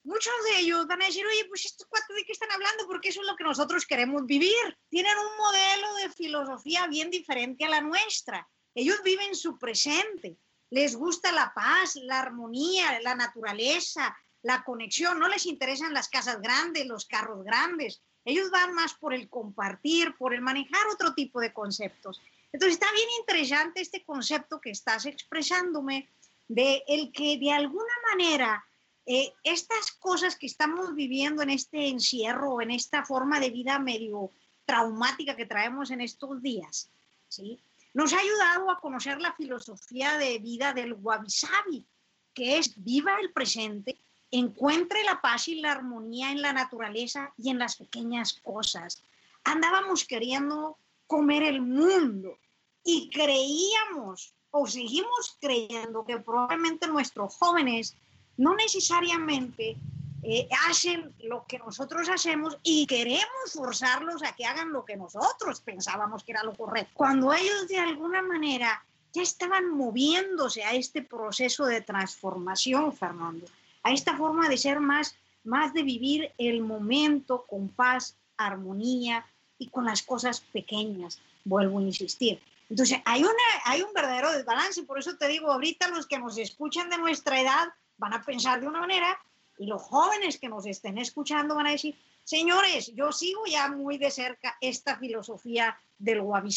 muchos de ellos van a decir, oye, pues estos cuatro de qué están hablando, porque eso es lo que nosotros queremos vivir. Tienen un modelo de filosofía bien diferente a la nuestra. Ellos viven su presente. Les gusta la paz, la armonía, la naturaleza, la conexión. No les interesan las casas grandes, los carros grandes. Ellos van más por el compartir, por el manejar otro tipo de conceptos. Entonces está bien interesante este concepto que estás expresándome de el que de alguna manera eh, estas cosas que estamos viviendo en este encierro, en esta forma de vida medio traumática que traemos en estos días, ¿sí? nos ha ayudado a conocer la filosofía de vida del wabi sabi, que es viva el presente, encuentre la paz y la armonía en la naturaleza y en las pequeñas cosas. Andábamos queriendo comer el mundo y creíamos o seguimos creyendo que probablemente nuestros jóvenes no necesariamente eh, hacen lo que nosotros hacemos y queremos forzarlos a que hagan lo que nosotros pensábamos que era lo correcto. Cuando ellos de alguna manera ya estaban moviéndose a este proceso de transformación, Fernando, a esta forma de ser más, más de vivir el momento con paz, armonía y con las cosas pequeñas, vuelvo a insistir. Entonces, hay, una, hay un verdadero desbalance, por eso te digo, ahorita los que nos escuchan de nuestra edad, van a pensar de una manera y los jóvenes que nos estén escuchando van a decir, señores, yo sigo ya muy de cerca esta filosofía del wabi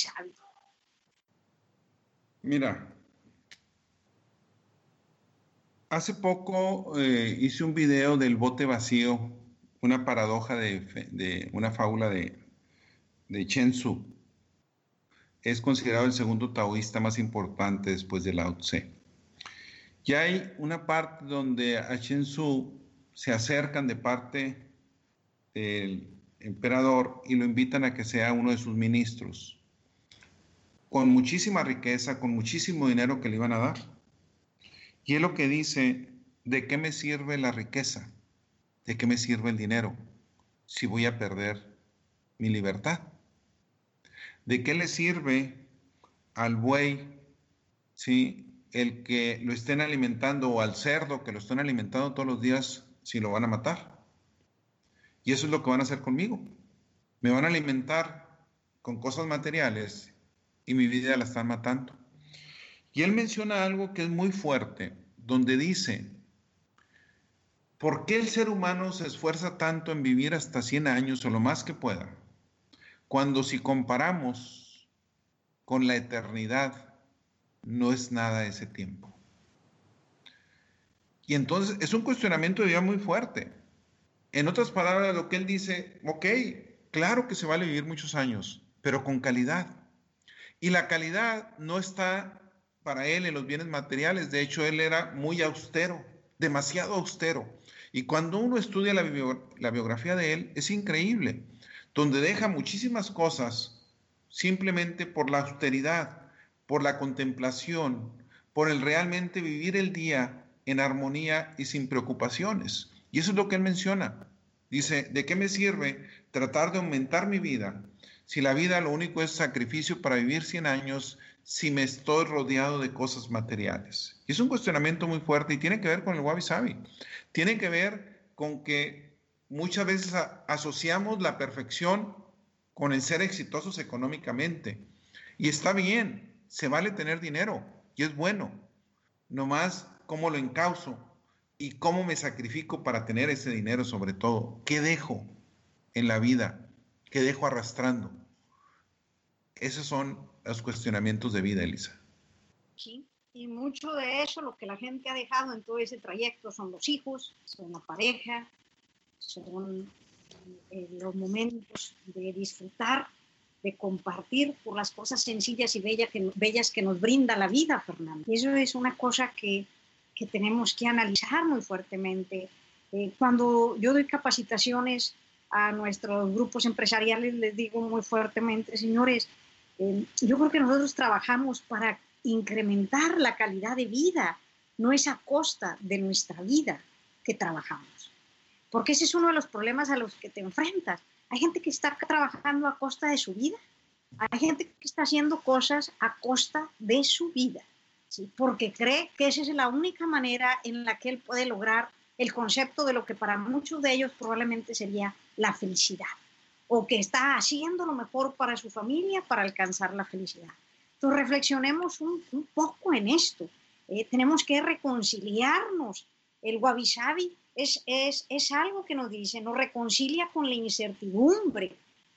Mira, hace poco eh, hice un video del bote vacío, una paradoja de, una fábula de, de Chen Tzu. Es considerado el segundo taoísta más importante después de Lao Tse. Y hay una parte donde a Tzu se acercan de parte del emperador y lo invitan a que sea uno de sus ministros, con muchísima riqueza, con muchísimo dinero que le iban a dar. Y es lo que dice, ¿de qué me sirve la riqueza? ¿De qué me sirve el dinero si voy a perder mi libertad? ¿De qué le sirve al buey, sí, el que lo estén alimentando o al cerdo que lo estén alimentando todos los días si lo van a matar. Y eso es lo que van a hacer conmigo. Me van a alimentar con cosas materiales y mi vida la están matando. Y él menciona algo que es muy fuerte, donde dice, ¿por qué el ser humano se esfuerza tanto en vivir hasta 100 años o lo más que pueda? Cuando si comparamos con la eternidad, no es nada ese tiempo. Y entonces es un cuestionamiento de vida muy fuerte. En otras palabras, lo que él dice, ok, claro que se vale vivir muchos años, pero con calidad. Y la calidad no está para él en los bienes materiales. De hecho, él era muy austero, demasiado austero. Y cuando uno estudia la, biografía de él, es increíble, donde deja muchísimas cosas simplemente por la austeridad, por la contemplación, por el realmente vivir el día en armonía y sin preocupaciones. Y eso es lo que él menciona. Dice, ¿de qué me sirve tratar de aumentar mi vida si la vida lo único es sacrificio para vivir 100 años si me estoy rodeado de cosas materiales? Y es un cuestionamiento muy fuerte y tiene que ver con el wabi sabi. Tiene que ver con que muchas veces asociamos la perfección con el ser exitosos económicamente. Y está bien, se vale tener dinero y es bueno. Nomás cómo lo encauso y cómo me sacrifico para tener ese dinero sobre todo. ¿Qué dejo en la vida? ¿Qué dejo arrastrando? Esos son los cuestionamientos de vida, Elisa. Sí, y mucho de eso, lo que la gente ha dejado en todo ese trayecto son los hijos, son la pareja, son eh, los momentos de disfrutar, de compartir por las cosas sencillas y bellas que, bellas que nos brinda la vida, Fernando. Y eso es una cosa que que tenemos que analizar muy fuertemente. Eh, cuando yo doy capacitaciones a nuestros grupos empresariales, les digo muy fuertemente, señores, eh, yo creo que nosotros trabajamos para incrementar la calidad de vida, no es a costa de nuestra vida que trabajamos. Porque ese es uno de los problemas a los que te enfrentas. Hay gente que está trabajando a costa de su vida. Hay gente que está haciendo cosas a costa de su vida porque cree que esa es la única manera en la que él puede lograr el concepto de lo que para muchos de ellos probablemente sería la felicidad, o que está haciendo lo mejor para su familia para alcanzar la felicidad. Entonces reflexionemos un, poco en esto. Eh, tenemos que reconciliarnos. El wabi sabi es, es, es algo que nos dice, nos reconcilia con la incertidumbre,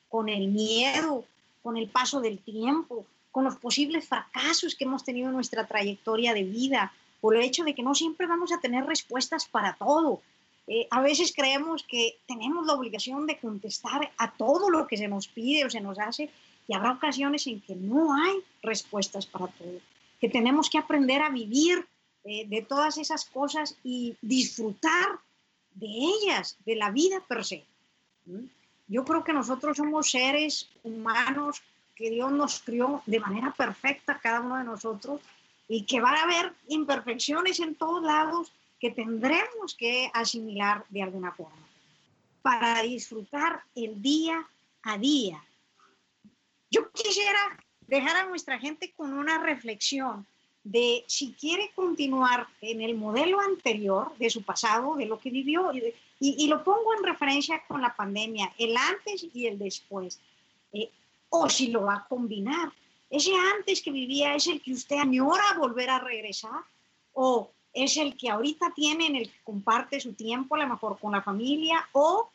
con el miedo, con el paso del tiempo, con los posibles fracasos que hemos tenido en nuestra trayectoria de vida, por el hecho de que no siempre vamos a tener respuestas para todo. Eh, a veces creemos que tenemos la obligación de contestar a todo lo que se nos pide o se nos hace y habrá ocasiones en que no hay respuestas para todo, que tenemos que aprender a vivir eh, de todas esas cosas y disfrutar de ellas, de la vida per se. ¿Mm? Yo creo que nosotros somos seres humanos que Dios nos crió de manera perfecta cada uno de nosotros y que va a haber imperfecciones en todos lados que tendremos que asimilar de alguna forma para disfrutar el día a día. Yo quisiera dejar a nuestra gente con una reflexión de si quiere continuar en el modelo anterior de su pasado, de lo que vivió, y, lo pongo en referencia con la pandemia, el antes y el después. Eh, o si lo va a combinar. Ese antes que vivía es el que usted añora volver a regresar o es el que ahorita tiene en el que comparte su tiempo a lo mejor con la familia o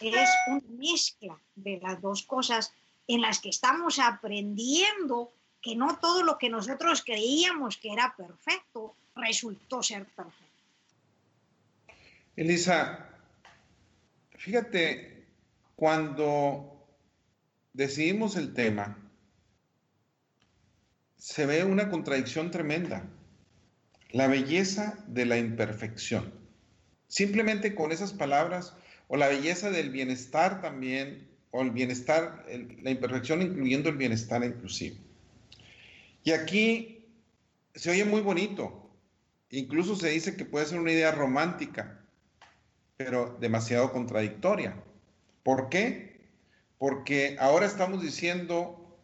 es una mezcla de las dos cosas en las que estamos aprendiendo que no todo lo que nosotros creíamos que era perfecto resultó ser perfecto. Elisa, fíjate, cuando decidimos el tema, se ve una contradicción tremenda. La belleza de la imperfección. Simplemente con esas palabras, o la belleza del bienestar también, o el bienestar, la imperfección incluyendo el bienestar inclusive. Y aquí se oye muy bonito. Incluso se dice que puede ser una idea romántica, pero demasiado contradictoria. ¿Por qué? porque ahora estamos diciendo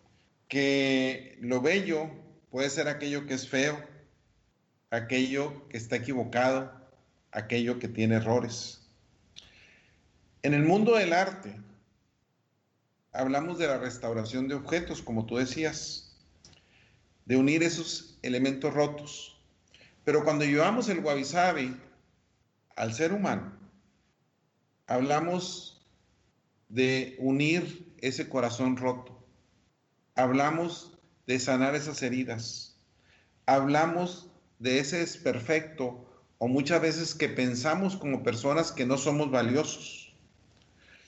que lo bello puede ser aquello que es feo aquello que está equivocado, aquello que tiene errores. En el mundo del arte, hablamos de la restauración de objetos, como tú decías, de unir esos elementos rotos. Pero cuando llevamos el wabi al ser humano, hablamos de unir ese corazón roto. Hablamos de sanar esas heridas. Hablamos de ese desperfecto o muchas veces que pensamos como personas que no somos valiosos.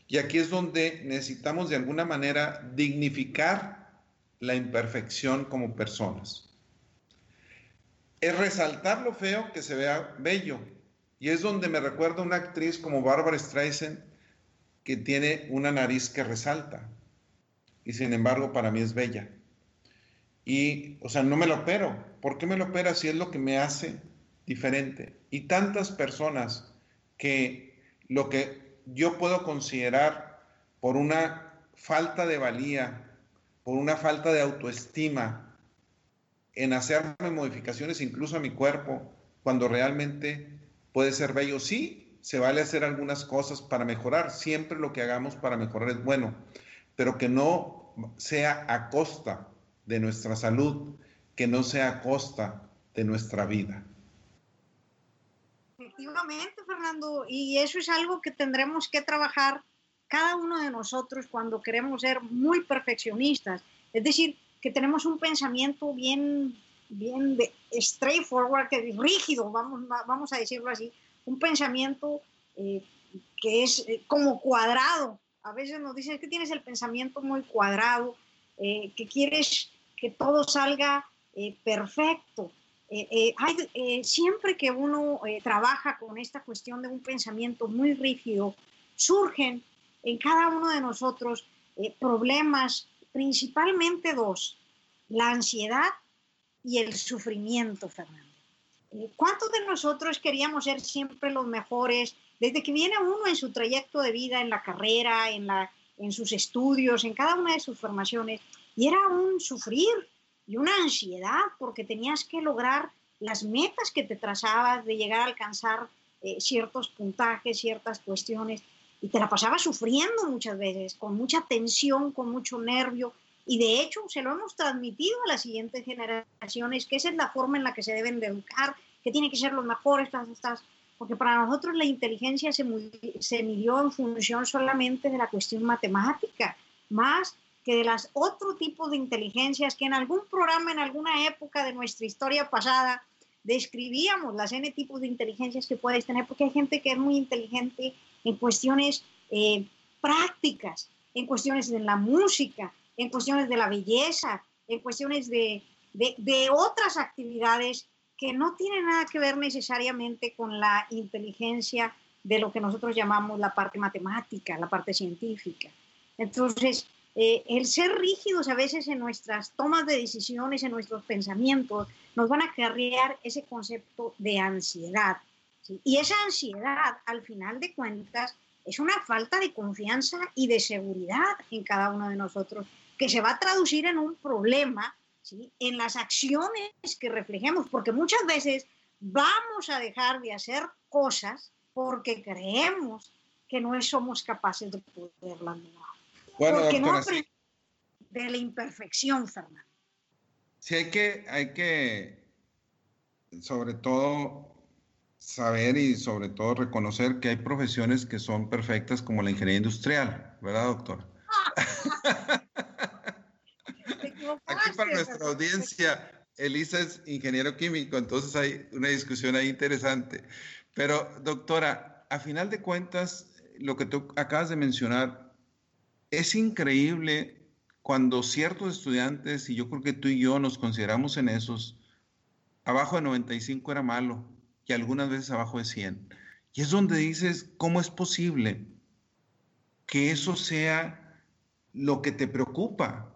Y aquí es donde necesitamos de alguna manera dignificar la imperfección como personas. Es resaltar lo feo que se vea bello. Y es donde me recuerda una actriz como Barbara Streisand que tiene una nariz que resalta. Y sin embargo para mí es bella. Y, o sea, no me lo opero. ¿Por qué me lo opera si es lo que me hace diferente? Y tantas personas que lo que yo puedo considerar por una falta de valía, por una falta de autoestima, en hacerme modificaciones incluso a mi cuerpo, cuando realmente puede ser bello. Sí, se vale hacer algunas cosas para mejorar. Siempre lo que hagamos para mejorar es bueno, pero que no sea a costa de nuestra salud, que no sea a costa de nuestra vida. Efectivamente, Fernando, y eso es algo que tendremos que trabajar cada uno de nosotros cuando queremos ser muy perfeccionistas. Es decir, que tenemos un pensamiento bien, bien de straightforward, que rígido, vamos, vamos a decirlo así, un pensamiento eh, que es eh, como cuadrado. A veces nos dicen que tienes el pensamiento muy cuadrado, eh, que quieres que todo salga eh, perfecto. Eh, eh, hay, siempre que uno trabaja con esta cuestión de un pensamiento muy rígido, surgen en cada uno de nosotros problemas, principalmente dos, la ansiedad y el sufrimiento, Fernando. ¿Cuántos de nosotros queríamos ser siempre los mejores? Desde que viene uno en su trayecto de vida, en la carrera, en, la, en sus estudios, en cada una de sus formaciones, y era un sufrir y una ansiedad porque tenías que lograr las metas que te trazabas de llegar a alcanzar eh, ciertos puntajes, ciertas cuestiones, y te la pasabas sufriendo muchas veces, con mucha tensión, con mucho nervio, y de hecho se lo hemos transmitido a las siguientes generaciones, que esa es la forma en la que se deben de educar, que tienen que ser los mejores, estas, estas, porque para nosotros la inteligencia se, se midió en función solamente de la cuestión matemática, más que de las otro tipo de inteligencias que en algún programa, en alguna época de nuestra historia pasada, describíamos las N tipos de inteligencias que puedes tener, porque hay gente que es muy inteligente en cuestiones eh, prácticas, en cuestiones de la música, en cuestiones de la belleza, en cuestiones de, de, de otras actividades que no tienen nada que ver necesariamente con la inteligencia de lo que nosotros llamamos la parte matemática, la parte científica. Entonces, eh, el ser rígidos a veces en nuestras tomas de decisiones, en nuestros pensamientos, nos van a crear ese concepto de ansiedad. Y esa ansiedad, al final de cuentas, es una falta de confianza y de seguridad en cada uno de nosotros, que se va a traducir en un problema en las acciones que reflejemos, porque muchas veces vamos a dejar de hacer cosas porque creemos que no somos capaces de poderlas lograr. Bueno, Porque no de la imperfección, Fernando. Sí, hay que, hay que, sobre todo, saber y sobre todo reconocer que hay profesiones que son perfectas como la ingeniería industrial, ¿verdad, doctor? Aquí para nuestra audiencia, Elisa es ingeniero químico, entonces hay una discusión ahí interesante. Pero, doctora, a final de cuentas, lo que tú acabas de mencionar es increíble cuando ciertos estudiantes, y yo creo que tú y yo nos consideramos en esos, abajo de 95 era malo y algunas veces abajo de 100. Y es donde dices, ¿cómo es posible que eso sea lo que te preocupa?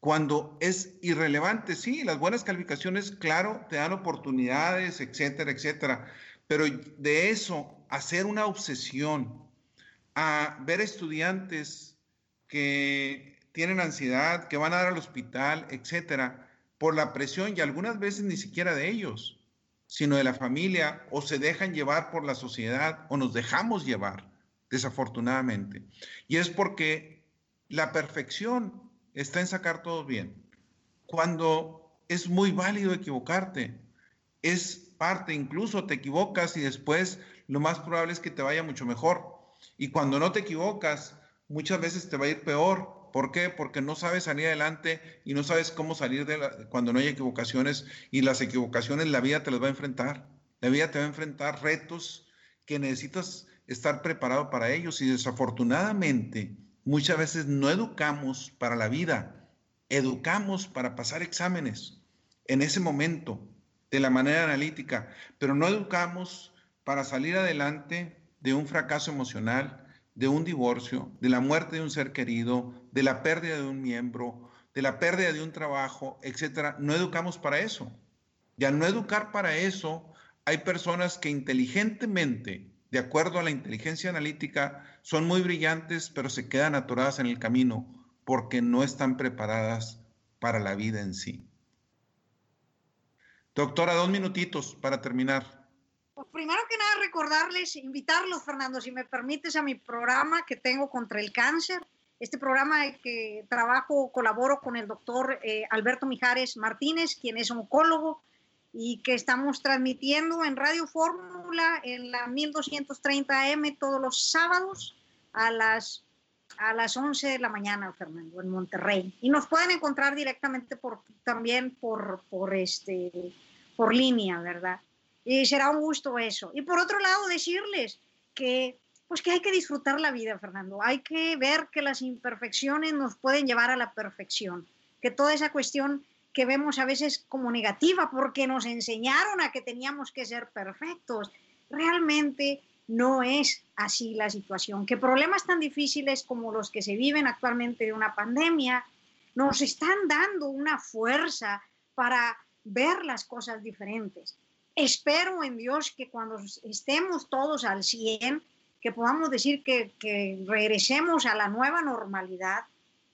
Cuando es irrelevante, sí, las buenas calificaciones, claro, te dan oportunidades, etcétera, etcétera, pero de eso, hacer una obsesión, a ver estudiantes que tienen ansiedad, que van a dar al hospital, etcétera, por la presión y algunas veces ni siquiera de ellos, sino de la familia, o se dejan llevar por la sociedad, o nos dejamos llevar, desafortunadamente. Y es porque la perfección está en sacar todo bien. Cuando es muy válido equivocarte, es parte, incluso te equivocas y después lo más probable es que te vaya mucho mejor. Y cuando no te equivocas, muchas veces te va a ir peor. ¿Por qué? Porque no sabes salir adelante y no sabes cómo salir de cuando no hay equivocaciones y las equivocaciones la vida te las va a enfrentar. La vida te va a enfrentar retos que necesitas estar preparado para ellos y desafortunadamente muchas veces no educamos para la vida, educamos para pasar exámenes en ese momento de la manera analítica, pero no educamos para salir adelante de un fracaso emocional, de un divorcio, de la muerte de un ser querido, de la pérdida de un miembro, de la pérdida de un trabajo, etcétera, no educamos para eso. Y al no educar para eso, hay personas que inteligentemente, de acuerdo a la inteligencia analítica, son muy brillantes, pero se quedan atoradas en el camino porque no están preparadas para la vida en sí. Doctora, dos minutitos para terminar. Primero que nada recordarles, invitarlos, Fernando, si me permites, a mi programa que tengo contra el cáncer. Este programa que trabajo, colaboro con el doctor eh, Alberto Mijares Martínez, quien es oncólogo, y que estamos transmitiendo en Radio Fórmula en la 1230M todos los sábados a las, a las 11 de la mañana, Fernando, en Monterrey. Y nos pueden encontrar directamente por, también por, por, este, por línea, ¿verdad? Y será un gusto eso. Y por otro lado, decirles que, pues que hay que disfrutar la vida, Fernando. Hay que ver que las imperfecciones nos pueden llevar a la perfección, que toda esa cuestión que vemos a veces como negativa porque nos enseñaron a que teníamos que ser perfectos, realmente no es así la situación. Que problemas tan difíciles como los que se viven actualmente de una pandemia nos están dando una fuerza para ver las cosas diferentes espero en Dios que cuando estemos todos al 100, que podamos decir que, regresemos a la nueva normalidad,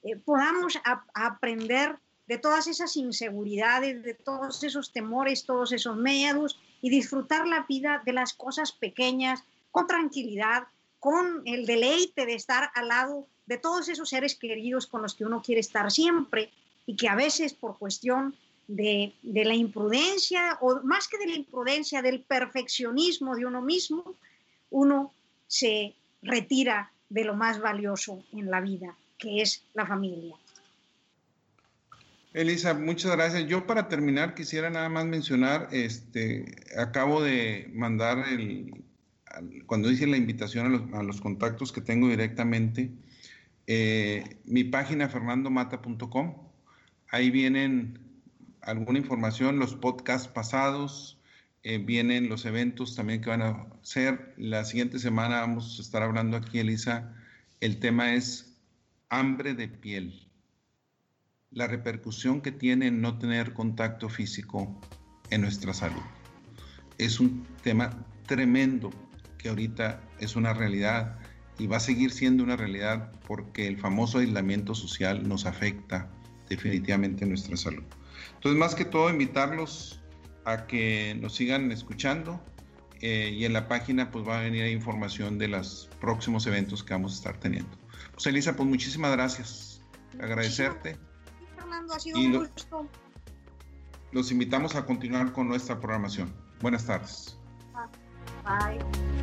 eh, podamos aprender de todas esas inseguridades, de todos esos temores, todos esos miedos y disfrutar la vida de las cosas pequeñas con tranquilidad, con el deleite de estar al lado de todos esos seres queridos con los que uno quiere estar siempre y que a veces por cuestión de, la imprudencia, o más que de la imprudencia, del perfeccionismo de uno mismo, uno se retira de lo más valioso en la vida, que es la familia. Elisa, muchas gracias. Yo para terminar quisiera nada más mencionar, este, acabo de mandar el, cuando hice la invitación a los, contactos que tengo directamente, eh, mi página fernandomata.com. Ahí vienen alguna información, los podcasts pasados, eh, vienen los eventos también que van a ser. La siguiente semana vamos a estar hablando aquí, Elisa. El tema es hambre de piel. La repercusión que tiene no tener contacto físico en nuestra salud. Es un tema tremendo que ahorita es una realidad y va a seguir siendo una realidad porque el famoso aislamiento social nos afecta definitivamente nuestra salud. Entonces, más que todo, invitarlos a que nos sigan escuchando eh, y en la página pues va a venir información de los próximos eventos que vamos a estar teniendo. Pues Elisa, pues muchísimas gracias. Agradecerte. Fernando, ha sido un gusto. Los invitamos a continuar con nuestra programación. Buenas tardes. Bye.